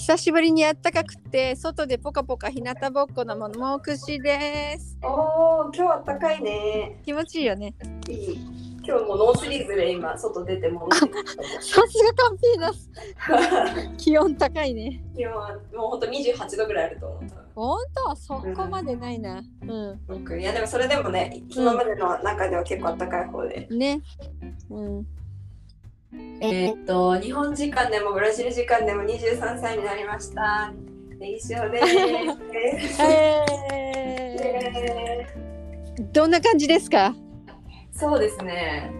久しぶりにあったかくて外でポカポカ日向ぼっこのももくしですおー、今日は暖かいね。気持ちいいよねいい。今日もノースリーブで今外出て戻ってきさすがカンピーナスた。気温高いね気温はもう本当28度ぐらいあると思った。本当そこまでないなうん僕いやでもそれでもね、今までの中では結構暖かい方で。ねうんえーっと、日本時間でもブラジル時間でも23歳になりました。ネギ塩です。ええーー、どんな感じですか？そうですね。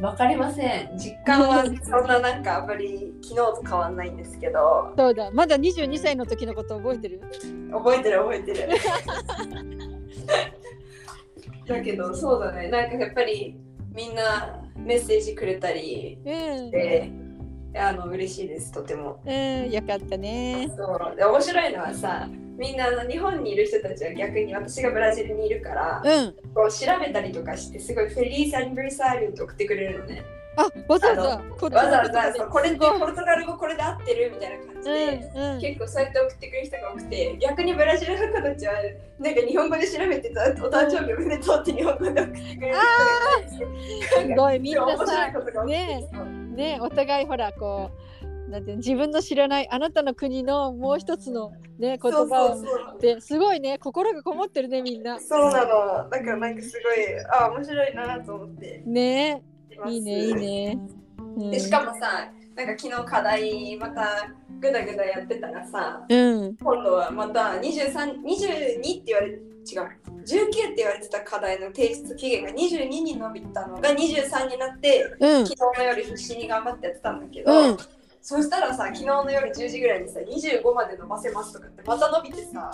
わかりません。実感はそんななんかあんまり昨日と変わんないんですけど、そうだまだ22歳の時のこと覚えてる？覚えてる覚えてる。だけどそうだね。なんかやっぱりみんなメッセージくれたりうんで、あの嬉しいですとても。うんよかったねそうで面白いのはさ、みんなあの日本にいる人たちは逆に私がブラジルにいるから、うんこう調べたりとかしてすごいフェリースアニバーサリーって送ってくれるのね。あわざわざわざわざそうこれすごい。ポルトガル語これで合ってるみたいな感じで、うんうん。結構そうやって送ってくれる人が多くて逆にブラジルの子たちはなんか日本語で調べてたお誕生日おめでとうって日本語で送ってくれる人がすごいみんなさねねお互いほらこうなんて自分の知らないあなたの国のもう一つのね言葉をですごいね心がこもってるねみんな。そうなの。だからなんかすごいあ面白いなと思って。ねいいねいいね、うん、でしかもさなんか昨日課題またぐだぐだやってたらさうん。今度はまた23 22って言われ違う19って言われてた課題の提出期限が22に伸びたのが23になってうん。昨日の夜必死に頑張ってやってたんだけど、うん。そしたらさ昨日の夜10時ぐらいにさ25まで伸ばせますとかってまた伸びてさ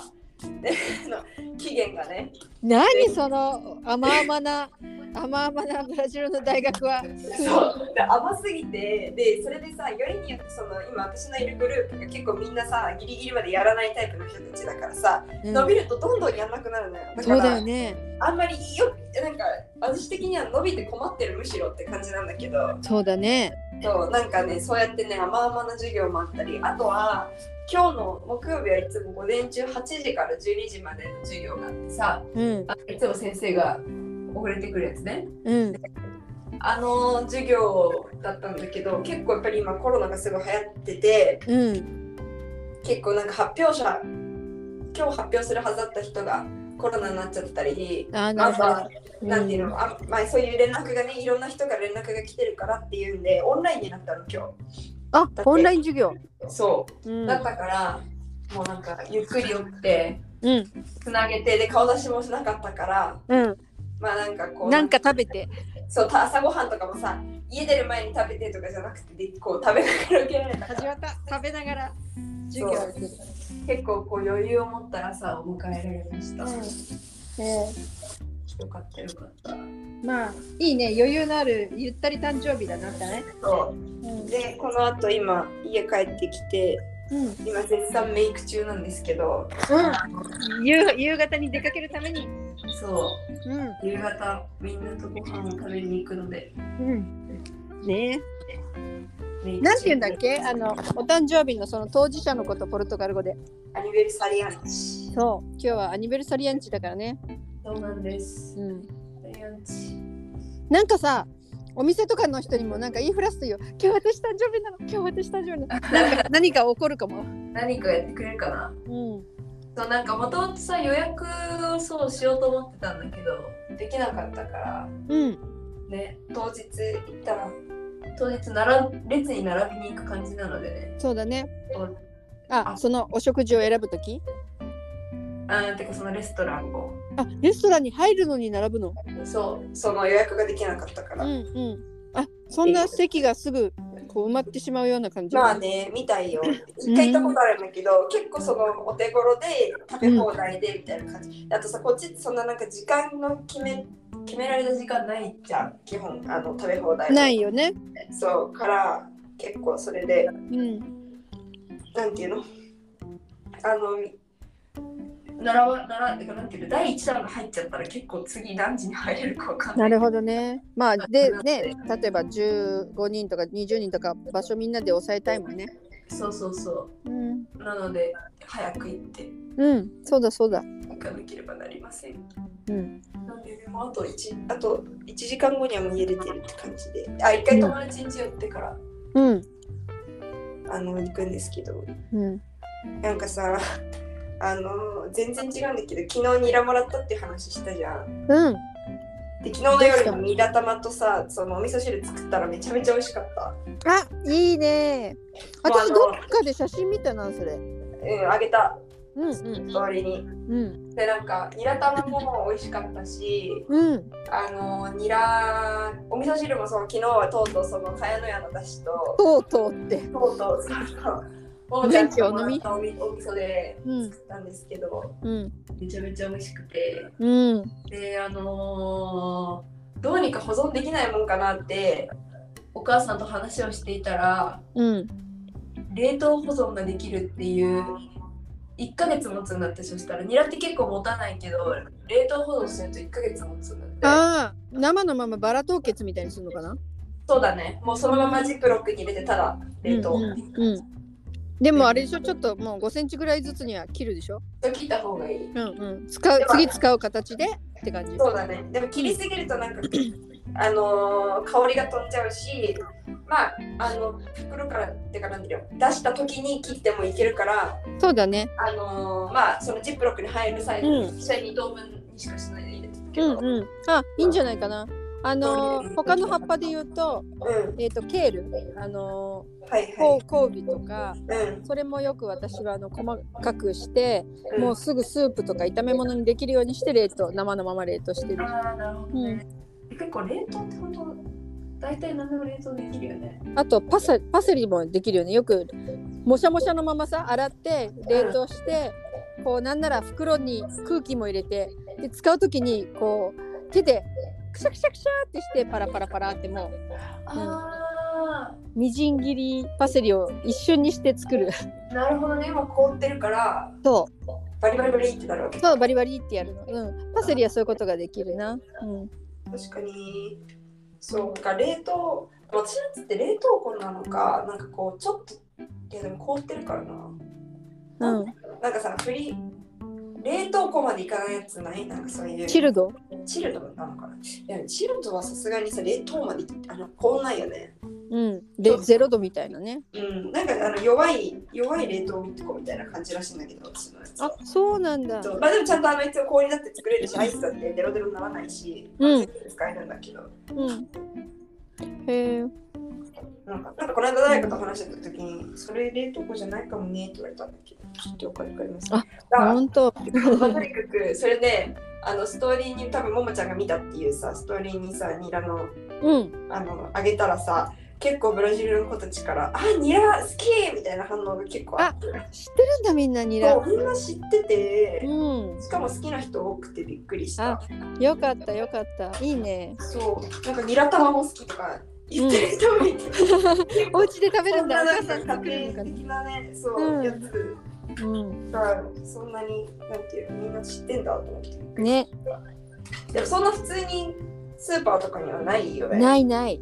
期限がね。何その甘々な甘々なブラジルの大学は。そう。で甘すぎてでそれでさよりによってその今私のいるグループが結構みんなさギリギリまでやらないタイプの人たちだからさ、うん。伸びるとどんどんやんなくなるのよ。だそうだよね。あんまりよなんか私的には伸びて困ってるむしろって感じなんだけど。そうだね。そうなんかねそうやってね甘々な授業もあったりあとは今日の木曜日はいつも午前中8時から12時までの授業があってさうん。あいつも先生が遅れてくるやつね。うん。あの授業だったんだけど結構やっぱり今コロナがすごい流行っててうん。結構なんか発表者今日発表するはずだった人がコロナになっちゃったりあなるほど。あとはなんていうの、あまあ、そういう連絡がねいろんな人が連絡が来てるからっていうんでオンラインになったの今あオンライン授業。日そう。うん。だったから、もうなんかゆっくり寄ってうん。つなげてで顔出しもしなかったからうん。まあなんかこうなんか食べて。そうた朝ごはんとかもさ家出る前に食べてとかじゃなくてでこう食べながら受けられた始まった。食べながら授業結構こう余裕を持った朝を迎えられました、えよかったよかった。ーまあいいね余裕のあるゆったり誕生日だなったね。そう。うんでこの後今家帰ってきてうん。今絶賛メイク中なんですけど、夕夕方に出かけるために。そう。うん。夕方みんなとご飯を食べに行くので。うん。ね。なんて言うんだっけ？あのお誕生日のその当事者のことポルトガル語で。アニベルサリアンチ。そう。今日はアニベルサリアンチだからねそうなんです。うん。なんかさお店とかの人にもなんか言いふらすとよ。今日私誕生日なの。今日私誕生日なの。なんか何か起こるかも。何かやってくれるかな。うん。そうなんかもともとさ予約をそうしようと思ってたんだけどできなかったから。うん。ね当日行ったら当日並ん列に並びに行く感じなのでね。そうだね。そうあ。そのお食事を選ぶときあーてかそのレストランをあレストランに入るのに並ぶの？そうその予約ができなかったから、うんうん。あそんな席がすぐこう埋まってしまうような感じ？まあねみたいよ。一回行ったことあるんだけど、結構そのお手頃で食べ放題でみたいな感じ、あとさこっちってそんななんか時間の決め決められた時間ないじゃん。基本あの食べ放題。ないよね。そうから結構それでうん。なんていうの？あの並ば並んでなんていうの第一弾が入っちゃったら結構次何時に入れるかわかんなないるほどね。まあでね。例えば15人とか20人とか場所みんなで抑えたいもんね。そうそうそう。んうん。なので早く行って。うんそうだそうだ。行かなければなりません。うん。なんででもあと1あと1時間後にはもう家出てるって感じで。あ一回友達ん家寄ってから、うん。あの行くんですけど。うん。なんかさあの全然違うんだけど昨日ニラもらったって話したじゃん。うん。で昨日の夜にニラ玉とさそのお味噌汁作ったらめちゃめちゃ美味しかった。あいいね。私どっかで写真見たなそれ。うんあげた。うんうん。ストーリーに。うん。でなんかニラ玉も美味しかったしうん。あのニラお味噌汁もそう昨日はとうとうその茅野屋のだしととうとうって。とうとうそうそうももちゃんともらったおみお味噌でうん作ったんですけど、うん。めちゃめちゃ美味しくて。うん。であのーどうにか保存できないもんかなってお母さんと話をしていたらうん。冷凍保存ができるっていう1ヶ月持つんだってそしたらニラって結構持たないけど冷凍保存すると1ヶ月持つんだって。ああ生のままバラ凍結みたいにするのかな？そうだね。もうそのままジップロックに入れてただ冷凍、うんうんうんでもあれでしょちょっともう5センチぐらいずつには切るでしょ？と切った方がいい。うんうん。使う次使う形でって感じ？そうだね。でも切りすぎるとなんかあのー香りが飛んじゃうしまああの袋からってかなん出した時に切ってもいけるからそうだね。あのーまあそのジップロックに入るサイズ、うん。実際2等分にしかしないで入れてるけど、うんうん。あいいんじゃないかなあのー他の葉っぱで言うとうん。えっ、とケール。あのはいーはい。コウビとかうん。それもよく私はあの細かくして、うん。もうすぐスープとか炒め物にできるようにして冷凍生のまま冷凍してる。ああなるほどね、結構冷凍って本当大体何でも冷凍できるよね。あとパセパセリもできるよね。よくもしゃもしゃのままさ洗って冷凍して、こうなんなら袋に空気も入れてで使う時にこう手でクシャクシャクシャってしてパラパラパラってもうあみじん切りパセリを一瞬にして作るなるほどね今凍ってるからそうバリバリバリってなるわけそうバリバリってやるのうんパセリはそういうことができるなうん確かにそうか冷凍私のやつって冷凍庫なのかなんかこうちょっといやでも凍ってるからなうんなんかさフリ冷凍庫までいかないやつないなんかそういうチルドチルドなのかないやチルドはさすがにさ冷凍まであの凍んないよね。うん。でゼロ度みたいなね。うん。なんかあの弱い弱い冷凍庫みたいな感じらしいんだけど私のやつあそうなんだ。まあでもちゃんとあの一応氷だって作れるしアイスだってデロデロにならないし、うん。使えるんだけど。うん。へえ。なんかなんかこの間誰かと話してた時にそれ冷凍庫じゃないかもねって言われたんだけどちょっとわかりますあだからほんとまあとにかくそれであのストーリーに多分ももちゃんが見たっていうさストーリーにさニラのうん。あのあげたらさ結構ブラジルの子たちから「あニラ好き!」みたいな反応が結構あって。知ってるんだみんなニラ。みんな知ってて。うん。しかも好きな人多くてびっくりした。あよかったよかった。いいね。そうなんかニラ玉も好きとか言ってる人もいて、お家で食べるんだ。お母さん作るのか的な。ねそう、うん。やつうん。がそんなになんていうのみんな知ってんだと思ってね。でもそんな普通にスーパーとかにはないよね。ないない。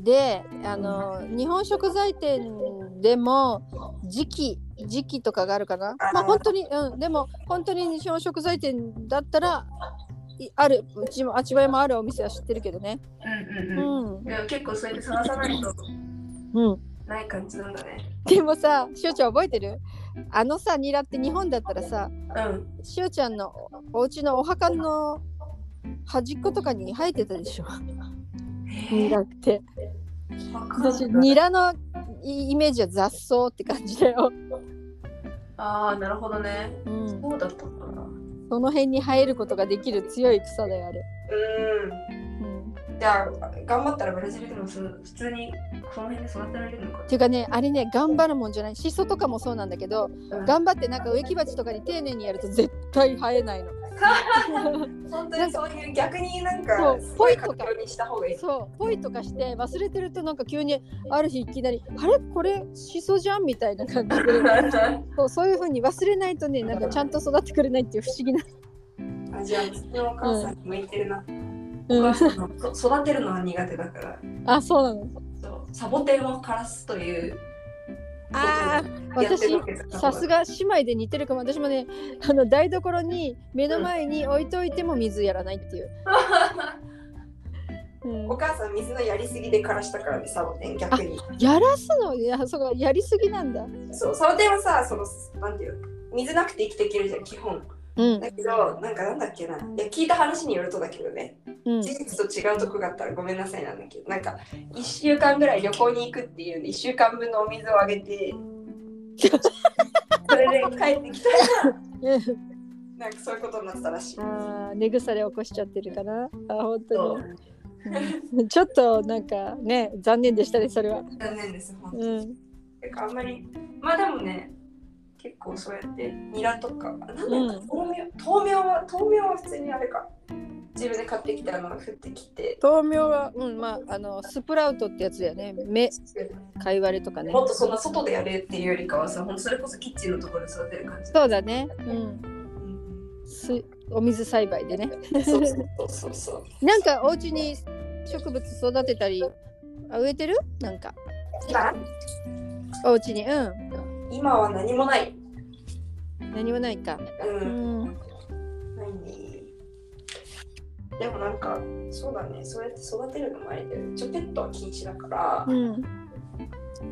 であの日本食材店でも時期時期とかがあるかな。まあ本当にうん。でも本当に日本食材店だったらいあるうちもあちばいもあるお店は知ってるけどね。うんううん。うん。んでも結構そうやって探さないとうん。ない感じなんだね。でもさしおちゃん覚えてる？あのさニラって日本だったらさうん。しおちゃんのお家のお墓の端っことかに生えてたでしょ？ニラって。私ニラのイイメージは雑草って感じだよ、ああなるほどね。うん、そうだったのかなその辺に生えることができる強い草だよあれ、うん。うん、じゃあ頑張ったらブラジルでもそ普通にその辺で育てられるのか。っていうかねあれね頑張るもんじゃない。シソとかもそうなんだけどな、頑張ってなんか植木鉢とかに丁寧にやると絶対生えないの 本当にそういう逆になんそかポイとか。にした方がいい。そうポイとかして忘れてるとなんか急にある日いきなり「あれ？これシソじゃん?」みたいな感じで。そうそういうふうに忘れないとねなんかちゃんと育ってくれないっていう不思議な、あじゃあうちのお母さんに向いてるな、うん。お母さんのそ育てるのは苦手だから。あそうなの。そうサボテンを枯らすというああ私さすが姉妹で似てるかも。私もねあの台所に目の前に置いといても水やらないっていう、うん。お母さん水のやりすぎで枯らしたからねサボテン逆に。やらすの？いやそうかやりすぎなんだ。そうサボテンはさそのなんていうの？水なくて生きていけるじゃん基本うん。だけどなんかなんだっけな。いや聞いた話によるとだけどね。うん。事実と違うとこがあったらごめんなさいなんだけど。なんか1週間ぐらい旅行に行くっていうんで1週間分のお水をあげて。それで帰ってきたらなんかそういうことになってたらしい。あー根腐れ起こしちゃってるかな。あ本当に、う。ん ちょっとなんかね残念でしたねそれは。残念です本当に。うん。あんまりまあでもね結構そうやってニラとかなんうん。豆苗豆苗は豆苗は普通にあれか。自分で買ってきたのを振ってきて。豆苗はうんまああのスプラウトってやつだよね。目かいわれとかね。もっとそんな外でやれっていうよりかはさほんとそれこそキッチンのところで育てる感じ。そうだね。うん。うん。すお水栽培でね。そうそうそうそう。なんかお家に植物育てたりあ植えてる？なんか。今？お家にうん今は何もない。何もないか。ううん。んない。ねでもなんかそうだね。そうやって育てるのもあれだよ一応ペットは禁止だから。うん。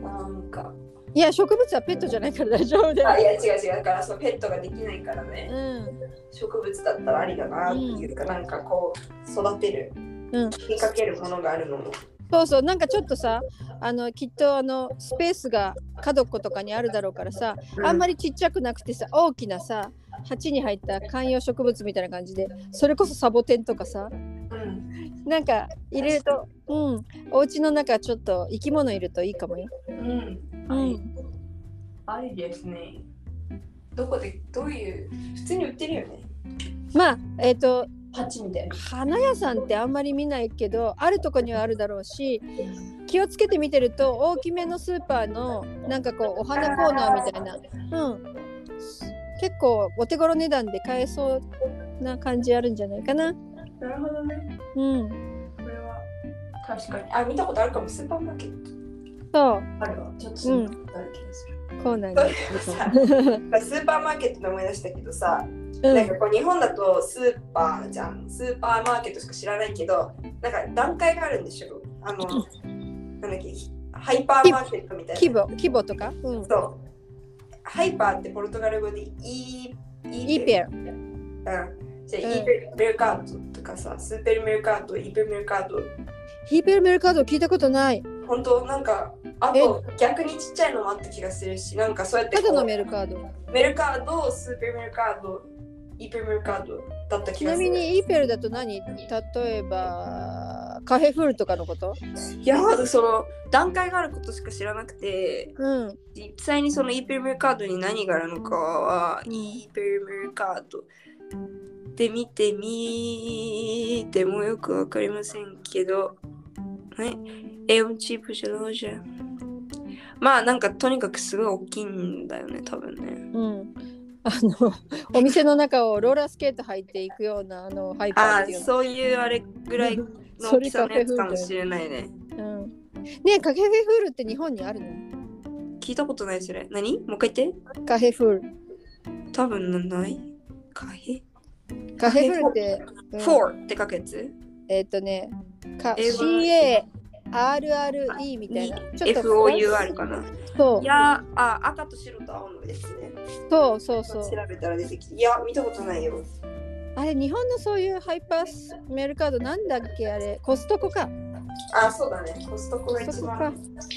なんか。いや植物はペットじゃないから 大丈夫だよ。あいや違う違う。だからそうペットができないからね。うん。植物だったらありだなっていうか、なんかこう育てる、うん。気にかけるものがあるのもそうそうなんかちょっとさあのきっとあのスペースが角っことかにあるだろうからさ、あんまりりちっちゃくなくてさ大きなさ鉢に入った観葉植物みたいな感じでそれこそサボテンとかさうん、なんか入れるとうん。お家の中ちょっと生き物いるといいかもよ。うん。うん、ありですね。どこでどういう普通に売ってるよね。まあえっ、と鉢みたいな。花屋さんってあんまり見ないけどあるとこにはあるだろうし気をつけて見てると大きめのスーパーのなんかこうお花コーナーみたいな、うん、結構お手頃値段で買えそうな感じあるんじゃないかな。なるほどね。うん、これは確かに。あ見たことあるかも。スーパーマーケット。そう。あるわ。ちょっとそんなことある気がする、コーナー スーパーマーケットで思い出したけどさ、うん。なんかこう日本だとスーパーじゃんスーパーマーケットしか知らないけどなんか段階があるんでしょ？あのなんだっけ？ハイパーマーケットみたいな。規模規模とか、うん、そう。ハイパーってポルトガル語でイーイーペル。うん。じゃあ、うん。イーペルメルカートとかさスーペルメルカートイーペルメルカート。ヒーペルメルカード聞いたことない。本当？なんかあと逆にちっちゃいのもあった気がするしなんかそうやってただのメルカード。メルカードスーペルメルカードイーペルメルカードだった気がする。ちなみにイーペルだと何？例えばカフェフールとかのこと？いやまずその段階があることしか知らなくてうん。実際にその e ペルメルカードに何があるのかはうん。e ペルメルカードで見てみてもよくわかりませんけどはい。エオンチープじゃどうじゃまあなんかとにかくすごい大きいんだよね多分ね。うん。あのお店の中をローラースケート履いていくようなあのハイパーっていうの。そういうあれぐらいの大きさのやつかもしれないね。うん、ねえカフェフールって日本にあるの？聞いたことないそれ。何？もう一回言って。カフェフール。多分ない。カヘカフェフールって、うん ?4 って書くやつ？えっ、とね、か英語 CARRE みたいな。ちょっと FOUR かなそういやあ赤と白と青のですねそうそうそ調う。べたら出てきていや見たことないよあれ、日本のそういうハイパースメルカードなんだっけ？あれ、コストコか。あそうだねコストコが一番。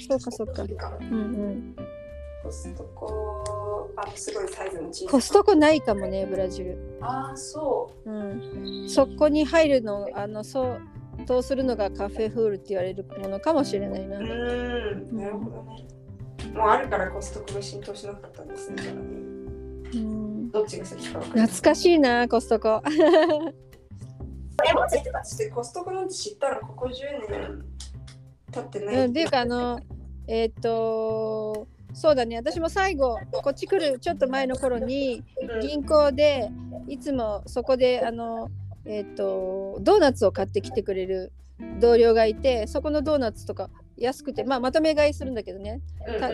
そうかそうか。うんうん。コストコあすごいサイズの小さいコストコないかもね、ブラジル。あそうん。そこに入るの、あの、そう。とするのがカフェフールって言われるものかもしれないな。うん。なるほどねもうあるからコストコが浸透しなかったんですね。うん、どっちが先か分かる懐かしいな、コストコ。えもしてコストコなんて知ったらここ10年経ってない、うん、っていうかあのえっ、とそうだね。私も最後こっち来るちょっと前の頃にうん。銀行でいつもそこであのえっ、とドーナツを買ってきてくれる同僚がいてそこのドーナツとか安くて、まあ、まとめ買いするんだけどね、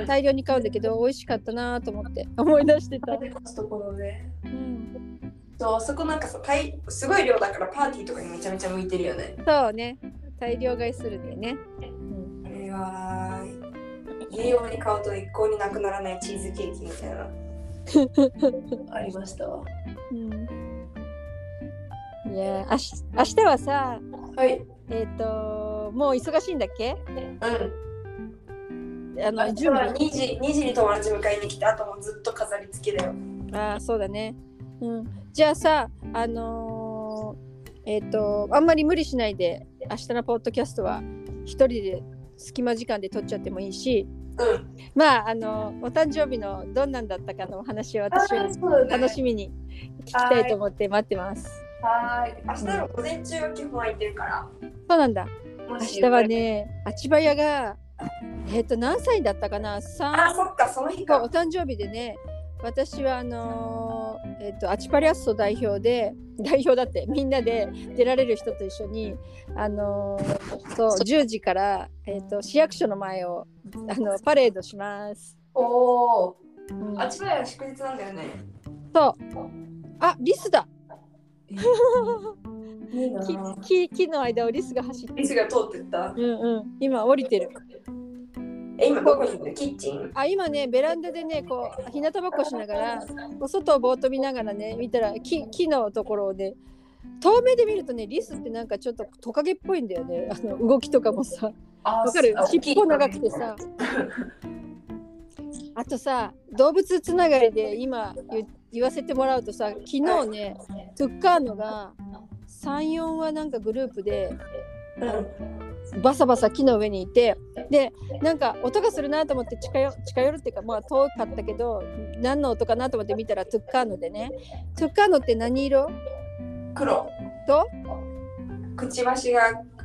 大量に買うんだけど美味しかったなと思って思い出してた。コストコのね。うん、そう、そこなんかさ、大すごい量だからパーティーとかにめちゃめちゃ向いてるよね。そうね大量買いするんだよね。うんあれは、家用に買うと一向になくならないチーズケーキみたいな。ありましたわ。うん、いや明日明日はさはい。えっ、ともう忙しいんだっけ？うん。あの準備2時 ,2 時に友達迎えに来て、あともうずっと飾り付けだよ。ああそうだね。うん、じゃあさあのーえっ、とあんまり無理しないで明日のポッドキャストは一人で隙間時間で撮っちゃってもいいしうん。まああのお誕生日のどんなんだったかのお話を私は楽しみに聞きたいと思って待ってます。はーい。明日の午前中は基本空いてるから。そうなんだ。明明日は。ね、あちばやが、えっ、と、何歳だったかな？あ、?3 そっか、その日か。お誕生日でね、私はあのーえっ、と、アチパリアッソ代表で、代表だって、みんなで出られる人と一緒に、あのーそう、10時から、えっ、と、市役所の前を、あの、パレードします。おお。うんあちばや祝日なんだよね。そう。あ、リスだいい木木 木の間をリスが走って。リスが通ってった？うんうん。今降りてる。え、今どこにいる？のキッチン？あ今ねベランダでねこう日向ぼっこしながらこう外をぼーっと見ながらね見たら木木のところをね遠目で見るとねリスってなんかちょっとトカゲっぽいんだよね。あの動きとかもさ。あわかる？あ尻尾長くてさ。あとさ動物つながりで今言言わせてもらうとさ昨日ねトゥッカーノが34はなんかグループでうんバサバサ木の上にいてでなんか音がするなと思って近寄近寄るっていうかまあ遠かったけど何の音かなと思って見たらトゥッカーノでねトゥッカーノって何色？黒。と？くちばしが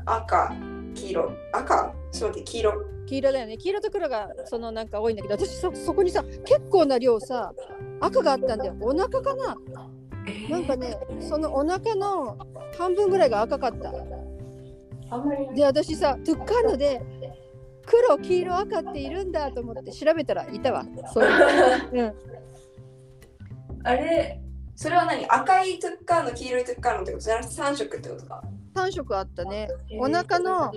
赤、黄色。赤？ちょっと待って、黄色。黄色だよね。黄色と黒がそのなんか多いんだけど私そそこにさ結構な量さ赤があったんだよ。お腹かな？なんかねそのお腹の半分ぐらいが赤かった。で私さトゥッカーノで黒黄色赤っているんだと思って調べたらいたわ。そう。いう、うん、あれ、それは何？赤いトゥッカーの黄色いトゥッカーのってこと？じゃなくて3色ってことか。3色あったね。お腹の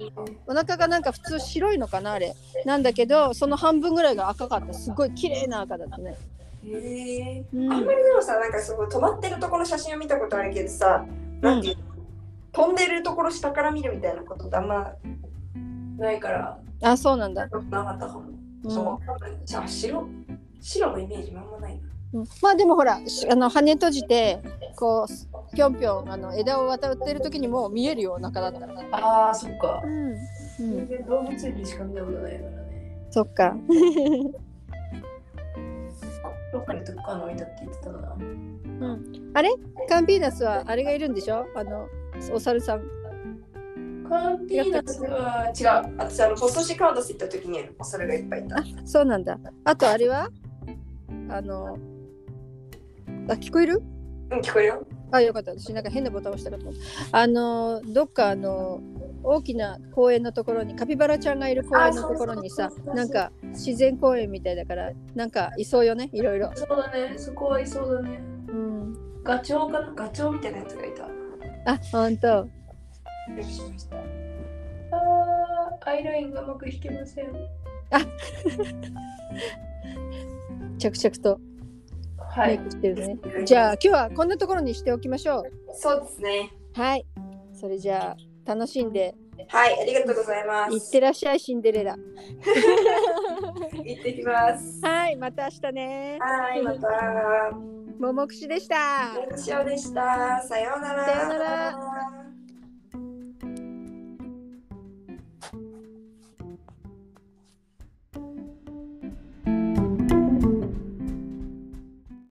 お腹がなんか普通白いのかなあれ。なんだけどその半分ぐらいが赤かった。すごい綺麗な赤だったね、へえ。うん。あんまりでもさ、なんかその止まってるところの写真を見たことあるけどさ、なんていうの、飛んでるところ下から見るみたいなことってあんまないから、あそうなんだ、なかったかも。うん。そう。じゃあ白、白のイメージあんまないな。うん。まあでもほらしあの羽閉じてこうぴょんぴょんあの枝を渡ってる時にも見えるよお腹だったら、ああ、そっかう。んうん、全然動物園でしか見たことないからね。そっかどっかにトゥッカーの置いたって言ってたな。あれ？カンピーナスはあれがいるんでしょ？あのお猿さんカンピーナスは違う。私、あの、細シカードス行った時にそれがいっぱいいた。あそうなんだあとあれは？あのあ聞こえる？うん、聞こえるよ。あ、よかった。私なんか変なボタン押したかと思った。あの、どっかあの、大きな公園のところに、カピバラちゃんがいる公園のところにさなんか自然公園みたいだから、なんかいそうよね、いろいろ。そうだね、そこはいそうだね。うん。ガチョウかな？ガチョウみたいなやつがいた。あ、ほんと。びっくりしました。あー、アイラインがうまく引けません。着々とはい。メイクしてるね。じゃあ、今日はこんなところにしておきましょう。そうですね。はい。それじゃあ、楽しんで、はい、ありがとうございます。いってらっしゃい、シンデレラ。行ってきます。はい、また明日ね。はい、また。ももくしでした。よろしおでした。さようなら。さようなら